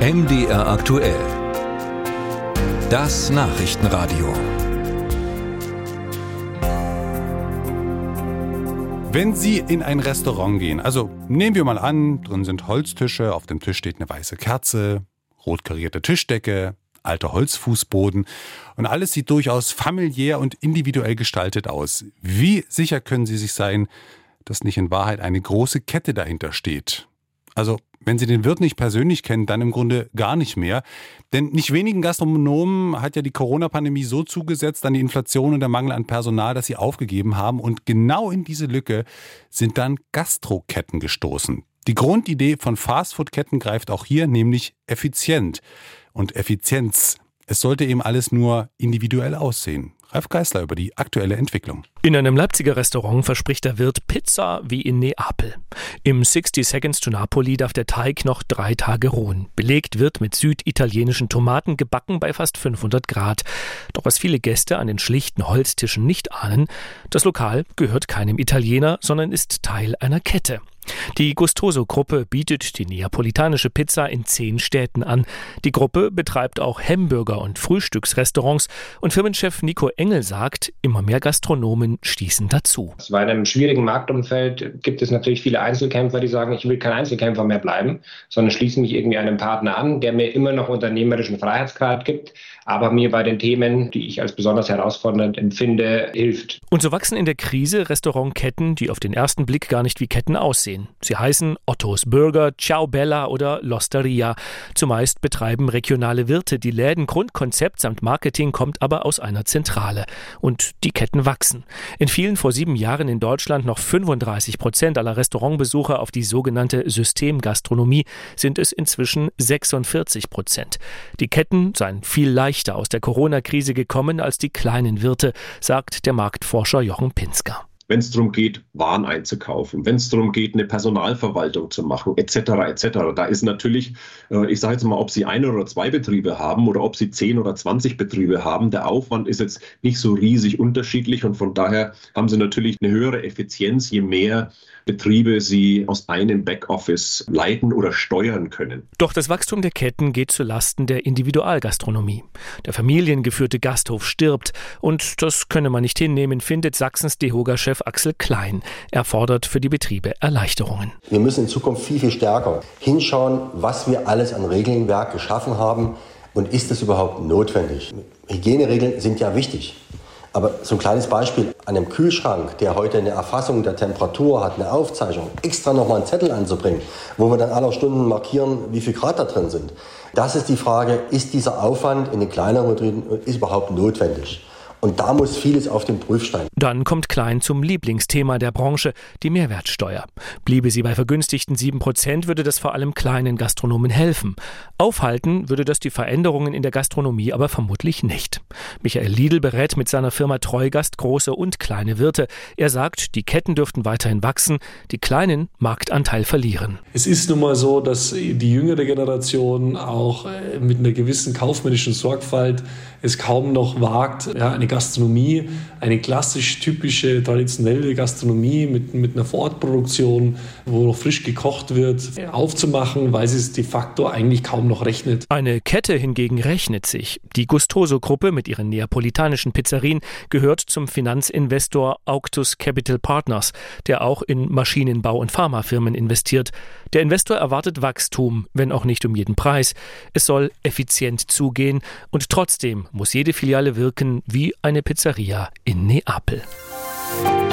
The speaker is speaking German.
MDR aktuell. Das Nachrichtenradio. Wenn Sie in ein Restaurant gehen, also nehmen wir mal an, drin sind Holztische, auf dem Tisch steht eine weiße Kerze, rot karierte Tischdecke, alter Holzfußboden und alles sieht durchaus familiär und individuell gestaltet aus. Wie sicher können Sie sich sein, dass nicht in Wahrheit eine große Kette dahinter steht? Also, wenn Sie den Wirt nicht persönlich kennen, dann im Grunde gar nicht mehr. Denn nicht wenigen Gastronomen hat ja die Corona-Pandemie so zugesetzt an die Inflation und der Mangel an Personal, dass sie aufgegeben haben. Und genau in diese Lücke sind dann Gastroketten gestoßen. Die Grundidee von Fastfood-Ketten greift auch hier, nämlich effizient und Effizienz. Es sollte eben alles nur individuell aussehen. Ralf Geißler über die aktuelle Entwicklung. In einem Leipziger Restaurant verspricht der Wirt Pizza wie in Neapel. Im 60 Seconds to Napoli darf der Teig noch drei Tage ruhen. Belegt wird mit süditalienischen Tomaten, gebacken bei fast 500 Grad. Doch was viele Gäste an den schlichten Holztischen nicht ahnen, das Lokal gehört keinem Italiener, sondern ist Teil einer Kette. Die Gustoso-Gruppe bietet die neapolitanische Pizza in zehn Städten an. Die Gruppe betreibt auch Hamburger- und Frühstücksrestaurants und Firmenchef Nico Engel sagt, immer mehr Gastronomen stießen dazu. Bei einem schwierigen Marktumfeld gibt es natürlich viele Einzelkämpfer, die sagen, ich will kein Einzelkämpfer mehr bleiben, sondern schließe mich irgendwie einem Partner an, der mir immer noch unternehmerischen Freiheitsgrad gibt, aber mir bei den Themen, die ich als besonders herausfordernd empfinde, hilft. Und so wachsen in der Krise Restaurantketten, die auf den ersten Blick gar nicht wie Ketten aussehen. Sie heißen Ottos Burger, Ciao Bella oder L'Osteria. Zumeist betreiben regionale Wirte die Läden. Grundkonzept samt Marketing kommt aber aus einer Zentrale. Und die Ketten wachsen. In vielen vor sieben Jahren in Deutschland noch 35 Prozent aller Restaurantbesucher auf die sogenannte Systemgastronomie sind es inzwischen 46 Prozent. Die Ketten seien viel leichter aus der Corona-Krise gekommen als die kleinen Wirte, sagt der Marktforscher Jochen Pinsker wenn es darum geht, Waren einzukaufen, wenn es darum geht, eine Personalverwaltung zu machen, etc. etc. Da ist natürlich, äh, ich sage jetzt mal, ob Sie ein oder zwei Betriebe haben oder ob Sie zehn oder zwanzig Betriebe haben, der Aufwand ist jetzt nicht so riesig unterschiedlich und von daher haben Sie natürlich eine höhere Effizienz, je mehr Betriebe Sie aus einem Backoffice leiten oder steuern können. Doch das Wachstum der Ketten geht zu Lasten der Individualgastronomie. Der familiengeführte Gasthof stirbt und das könne man nicht hinnehmen, findet Sachsens DEHOGA-Chef Axel Klein. Er fordert für die Betriebe Erleichterungen. Wir müssen in Zukunft viel, viel stärker hinschauen, was wir alles an Regelwerk geschaffen haben und ist es überhaupt notwendig. Hygieneregeln sind ja wichtig. Aber so ein kleines Beispiel an einem Kühlschrank, der heute eine Erfassung der Temperatur hat, eine Aufzeichnung, extra nochmal einen Zettel anzubringen, wo wir dann aller Stunden markieren, wie viel Grad da drin sind. Das ist die Frage, ist dieser Aufwand in den kleineren Betrieben überhaupt notwendig? Und da muss vieles auf den Prüfstein. Dann kommt Klein zum Lieblingsthema der Branche, die Mehrwertsteuer. Bliebe sie bei vergünstigten 7%, würde das vor allem kleinen Gastronomen helfen. Aufhalten würde das die Veränderungen in der Gastronomie aber vermutlich nicht. Michael Liedl berät mit seiner Firma Treugast große und kleine Wirte. Er sagt, die Ketten dürften weiterhin wachsen, die kleinen Marktanteil verlieren. Es ist nun mal so, dass die jüngere Generation auch äh, mit einer gewissen kaufmännischen Sorgfalt es kaum noch wagt, ja, eine Gastronomie, eine klassisch typische traditionelle Gastronomie mit, mit einer Vorortproduktion, wo noch frisch gekocht wird, aufzumachen, weil sie es de facto eigentlich kaum noch rechnet. Eine Kette hingegen rechnet sich. Die Gustoso-Gruppe mit ihren neapolitanischen Pizzerien gehört zum Finanzinvestor Auctus Capital Partners, der auch in Maschinenbau- und Pharmafirmen investiert. Der Investor erwartet Wachstum, wenn auch nicht um jeden Preis. Es soll effizient zugehen und trotzdem muss jede Filiale wirken wie eine Pizzeria in Neapel. David.